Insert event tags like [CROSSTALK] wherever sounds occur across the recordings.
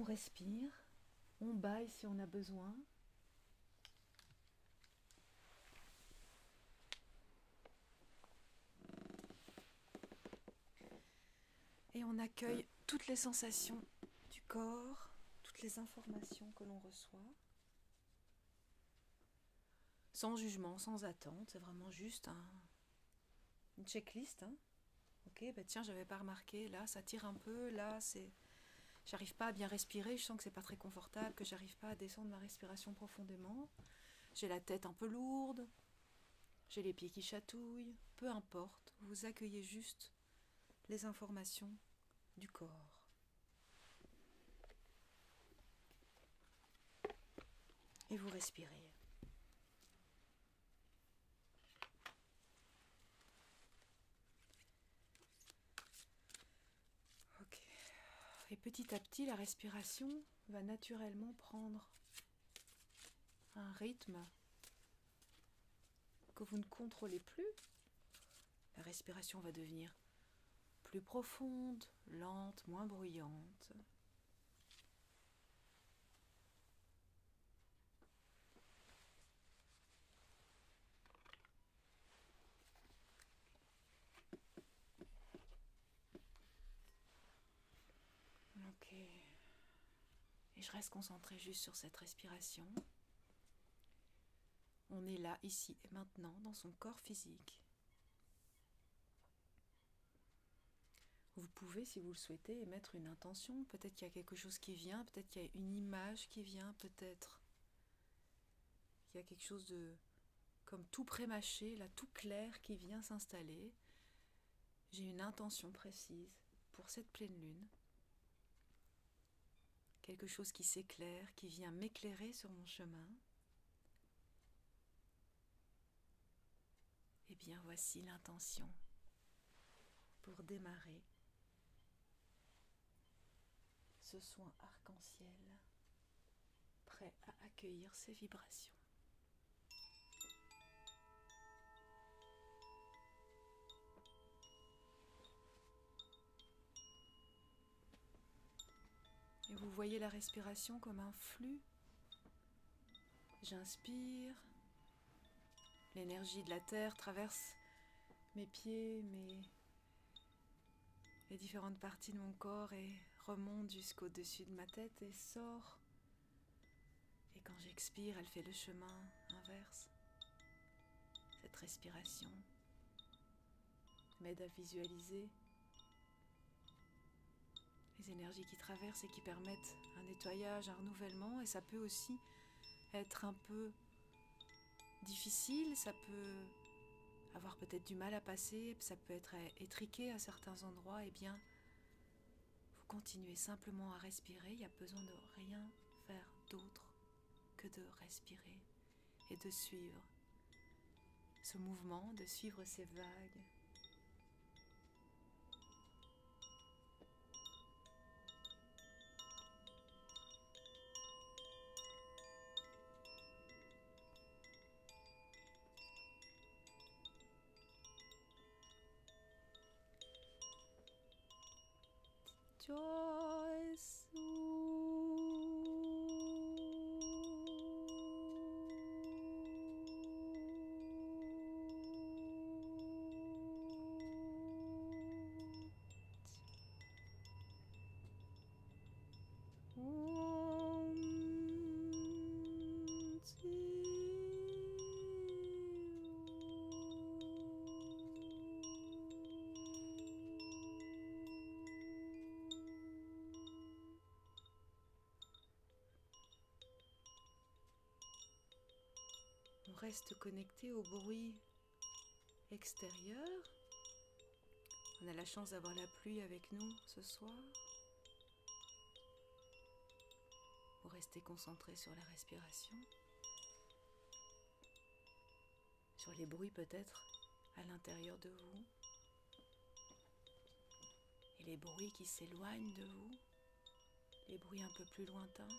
On respire, on baille si on a besoin. Et on accueille toutes les sensations du corps, toutes les informations que l'on reçoit. Sans jugement, sans attente, c'est vraiment juste un, une checklist. Hein. Ok, bah tiens, j'avais pas remarqué, là ça tire un peu, là c'est. J'arrive pas à bien respirer, je sens que c'est pas très confortable, que j'arrive pas à descendre ma respiration profondément. J'ai la tête un peu lourde, j'ai les pieds qui chatouillent, peu importe, vous accueillez juste les informations du corps. Et vous respirez. Ok. Et petit à petit, la respiration va naturellement prendre un rythme que vous ne contrôlez plus. La respiration va devenir plus profonde, lente, moins bruyante. Et je reste concentrée juste sur cette respiration. On est là, ici et maintenant, dans son corps physique. Vous pouvez, si vous le souhaitez, émettre une intention. Peut-être qu'il y a quelque chose qui vient, peut-être qu'il y a une image qui vient, peut-être qu'il y a quelque chose de comme tout prémâché, là, tout clair qui vient s'installer. J'ai une intention précise pour cette pleine lune. Quelque chose qui s'éclaire, qui vient m'éclairer sur mon chemin. Eh bien, voici l'intention pour démarrer ce soin arc-en-ciel, prêt à accueillir ces vibrations. Vous voyez la respiration comme un flux. J'inspire. L'énergie de la terre traverse mes pieds, mes les différentes parties de mon corps et remonte jusqu'au-dessus de ma tête et sort. Et quand j'expire, elle fait le chemin inverse. Cette respiration m'aide à visualiser les énergies qui traversent et qui permettent un nettoyage, un renouvellement. Et ça peut aussi être un peu difficile, ça peut avoir peut-être du mal à passer, ça peut être étriqué à certains endroits. Et eh bien, vous continuez simplement à respirer, il n'y a besoin de rien faire d'autre que de respirer et de suivre ce mouvement, de suivre ces vagues reste connecté au bruit extérieur. On a la chance d'avoir la pluie avec nous ce soir. Vous restez concentré sur la respiration, sur les bruits peut-être à l'intérieur de vous. Et les bruits qui s'éloignent de vous, les bruits un peu plus lointains,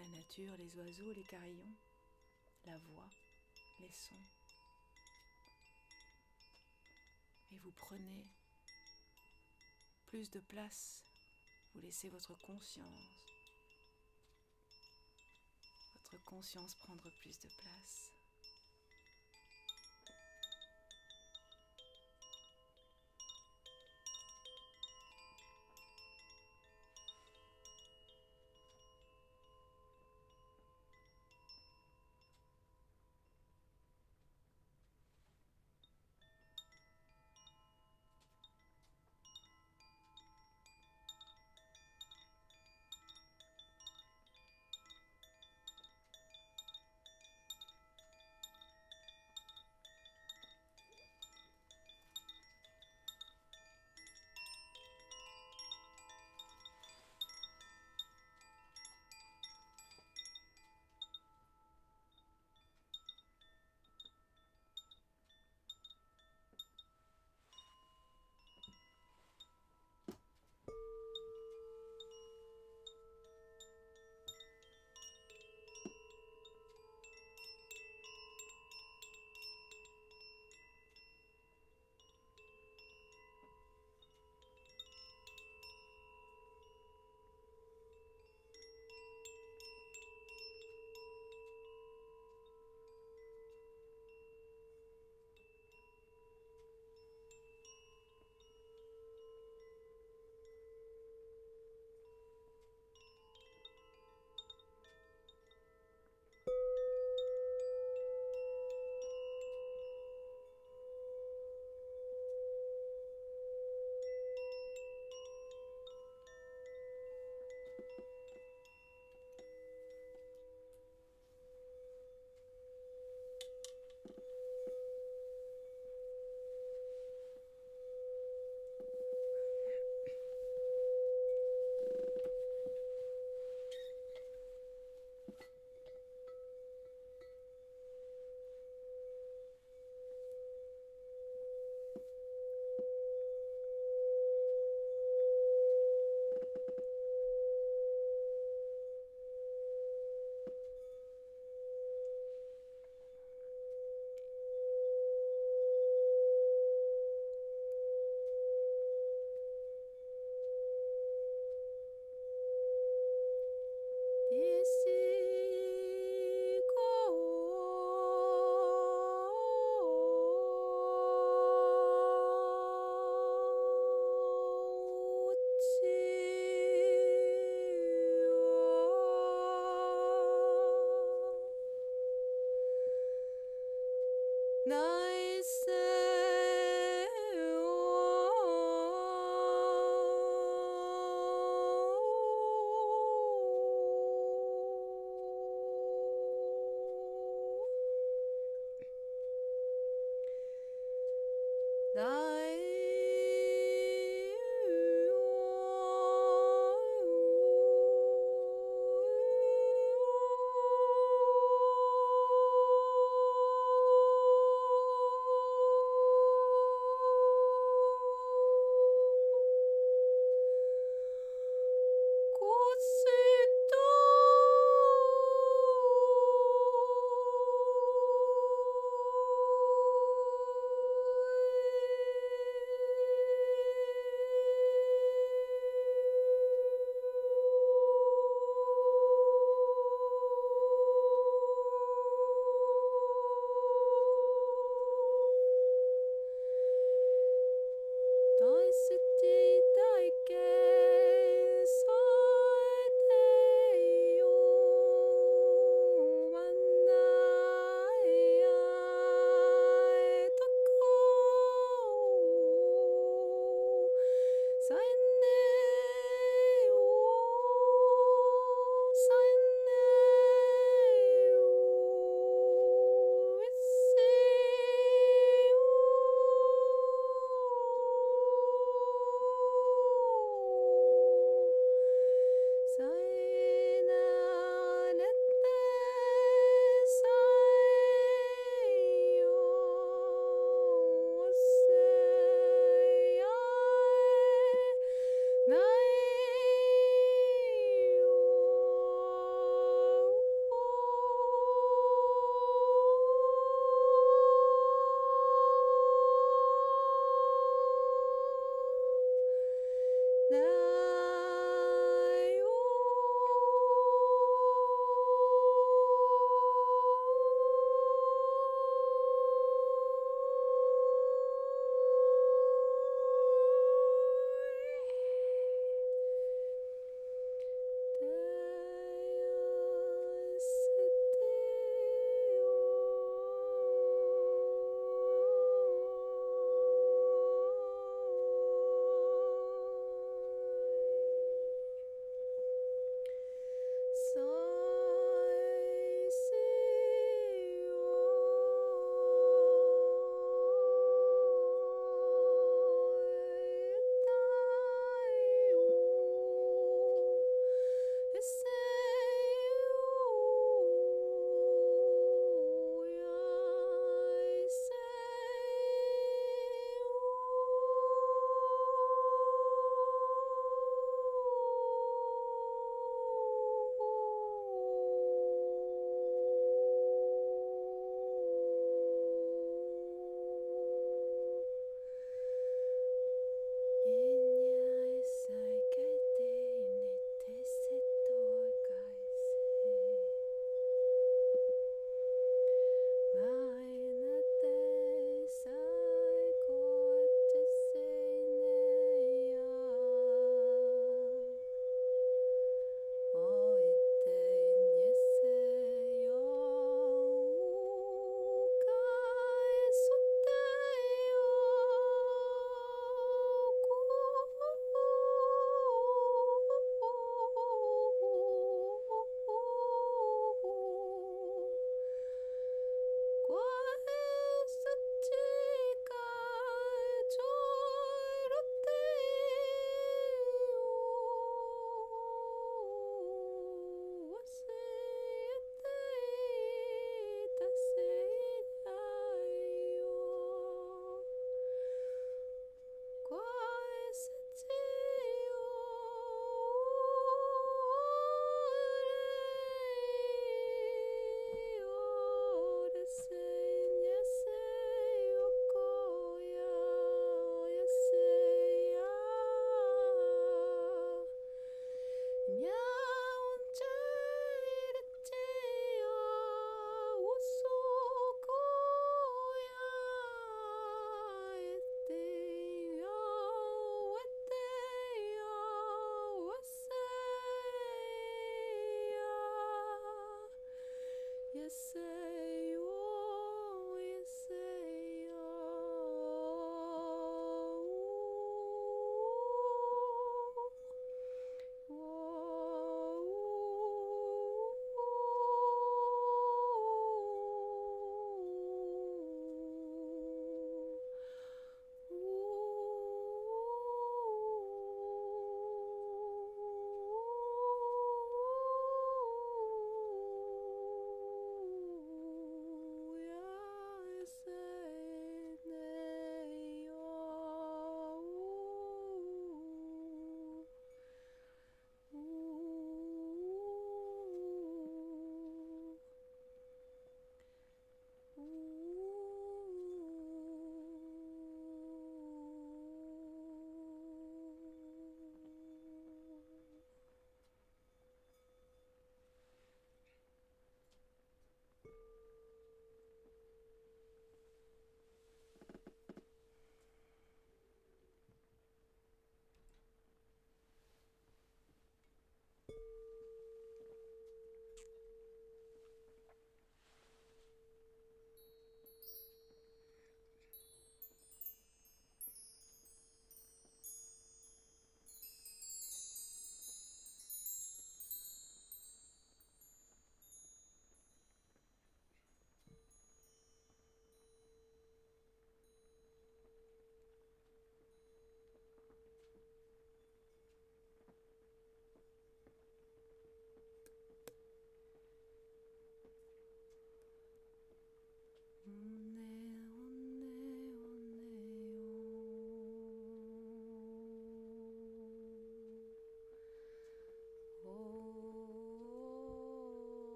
la nature, les oiseaux, les carillons la voix, les sons. Et vous prenez plus de place Vous laissez votre conscience, votre conscience prendre plus de place.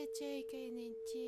Se cheke ne chi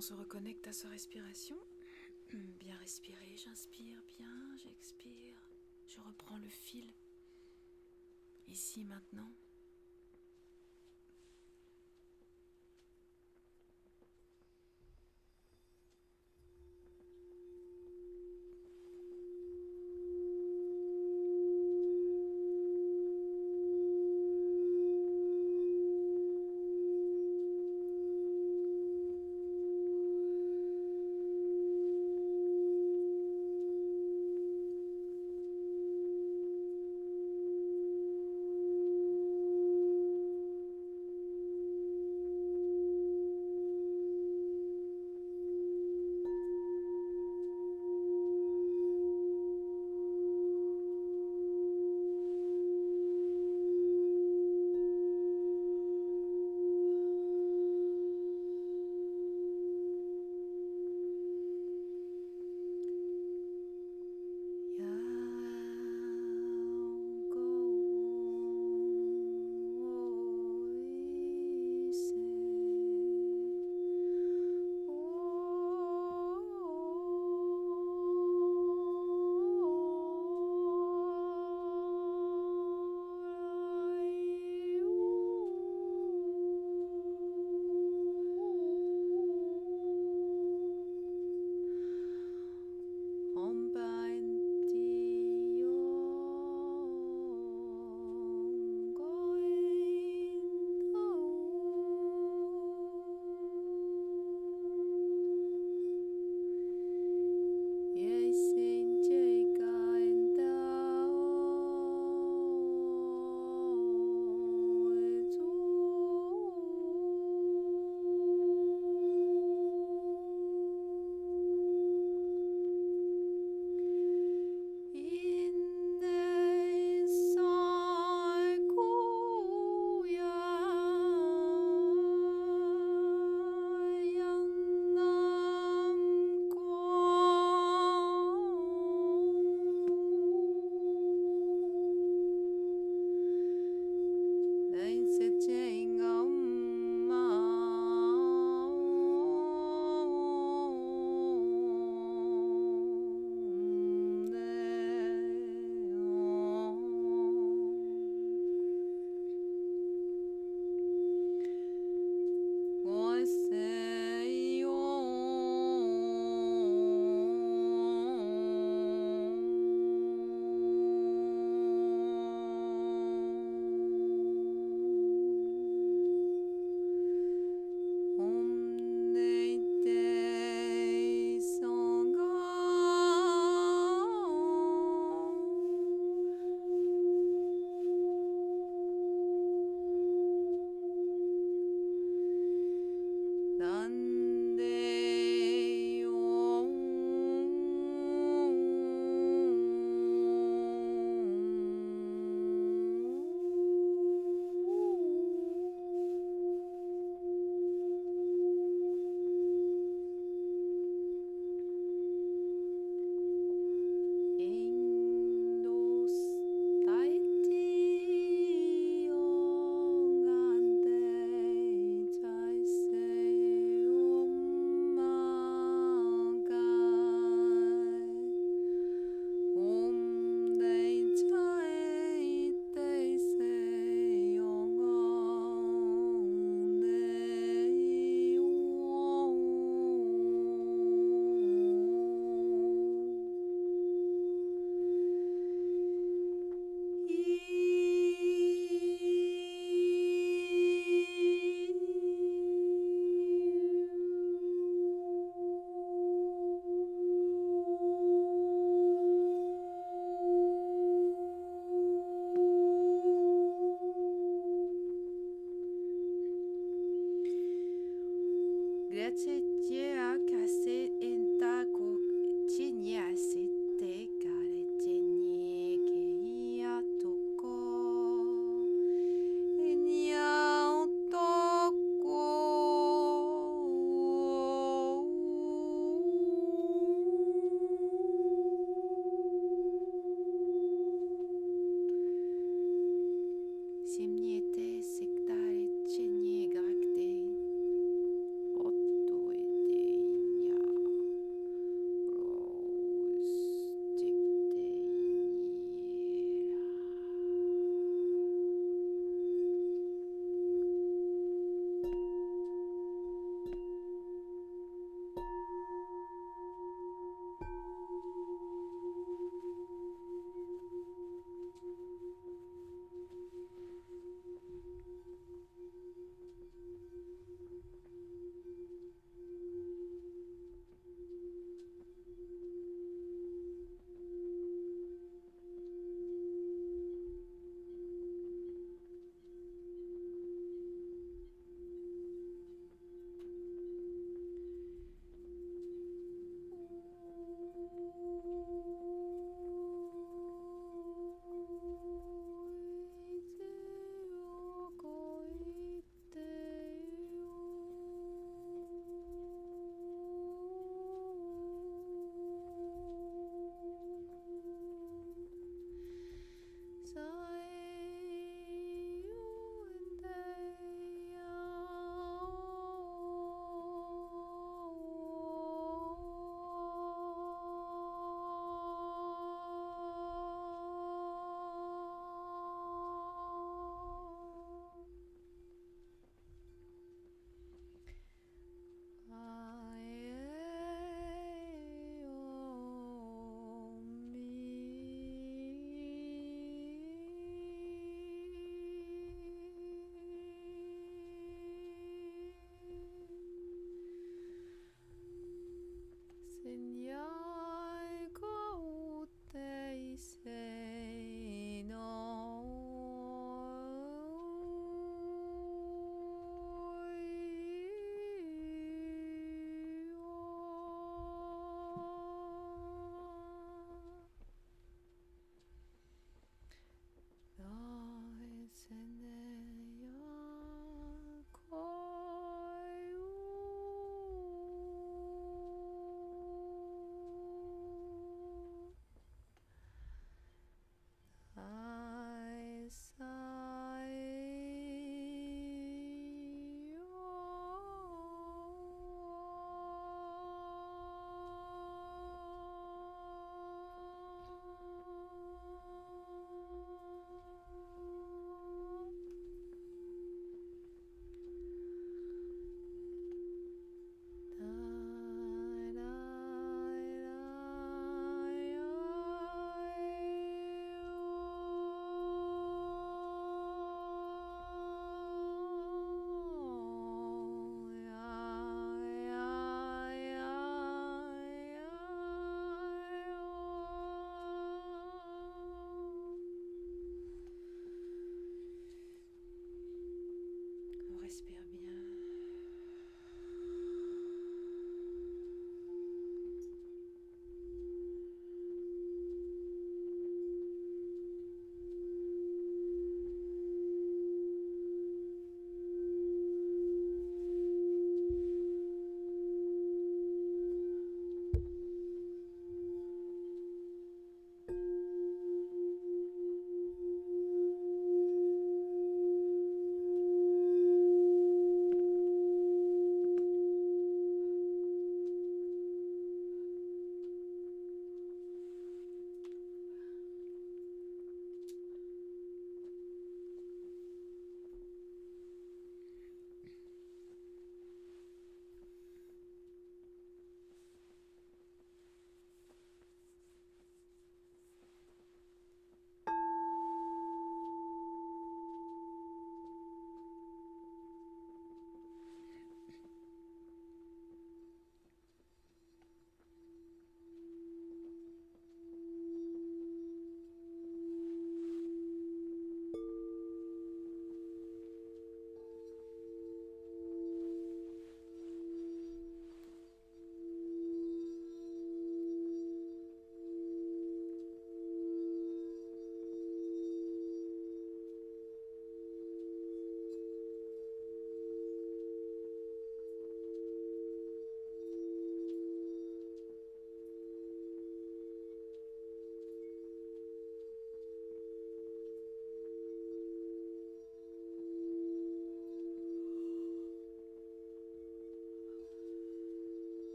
Se reconnecte à sa respiration. [CLEARS THROAT] Bien respirer, j'inspire bien, j'expire. Je reprends le fil. Ici maintenant.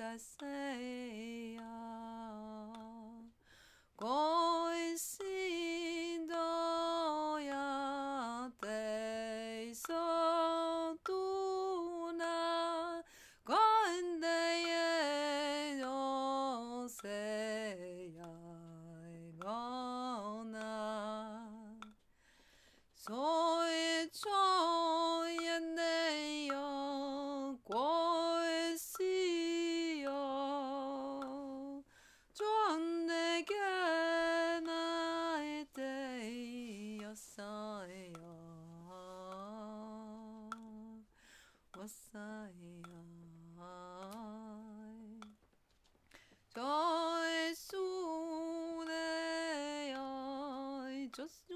us. just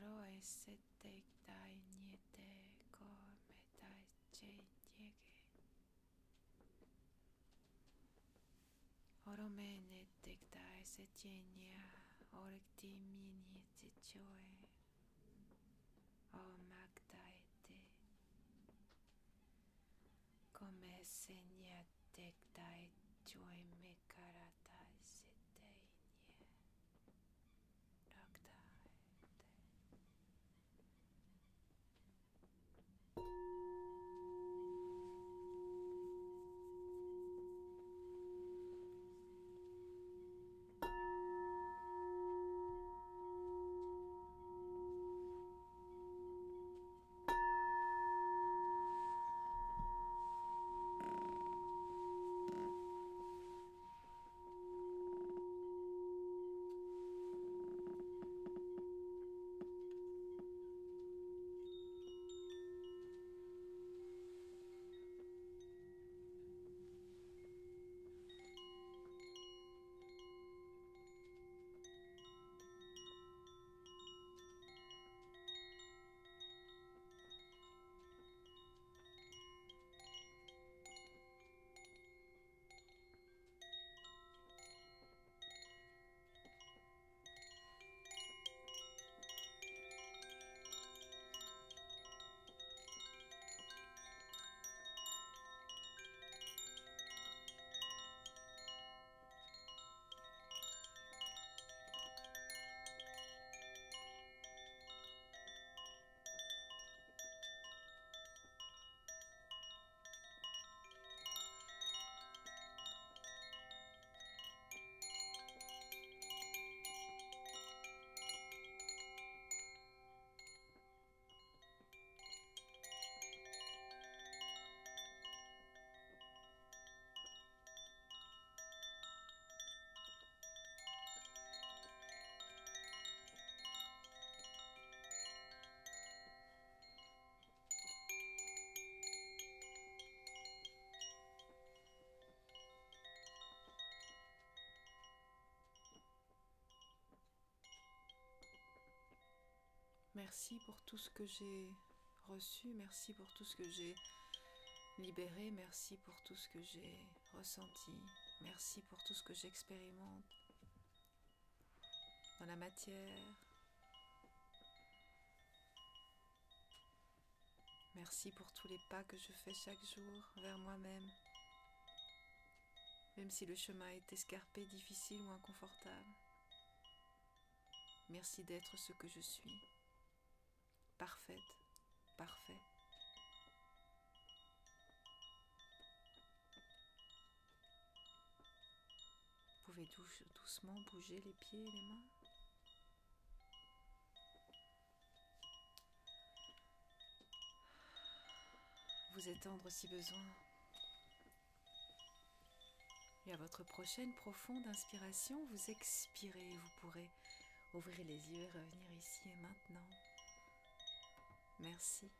心エッセテイタイニエテコメタチェニエゲオロメネテクタエセチェニアオレクティミニエテチョエオマクタエテコメセニアテクタエチョエ Merci pour tout ce que j'ai reçu, merci pour tout ce que j'ai libéré, merci pour tout ce que j'ai ressenti, merci pour tout ce que j'expérimente dans la matière. Merci pour tous les pas que je fais chaque jour vers moi-même, même si le chemin est escarpé, difficile ou inconfortable. Merci d'être ce que je suis parfaite, parfait. Vous pouvez doucement bouger les pieds et les mains. Vous étendre si besoin. Et à votre prochaine profonde inspiration, vous expirez. Vous pourrez ouvrir les yeux et revenir ici et maintenant. Merci.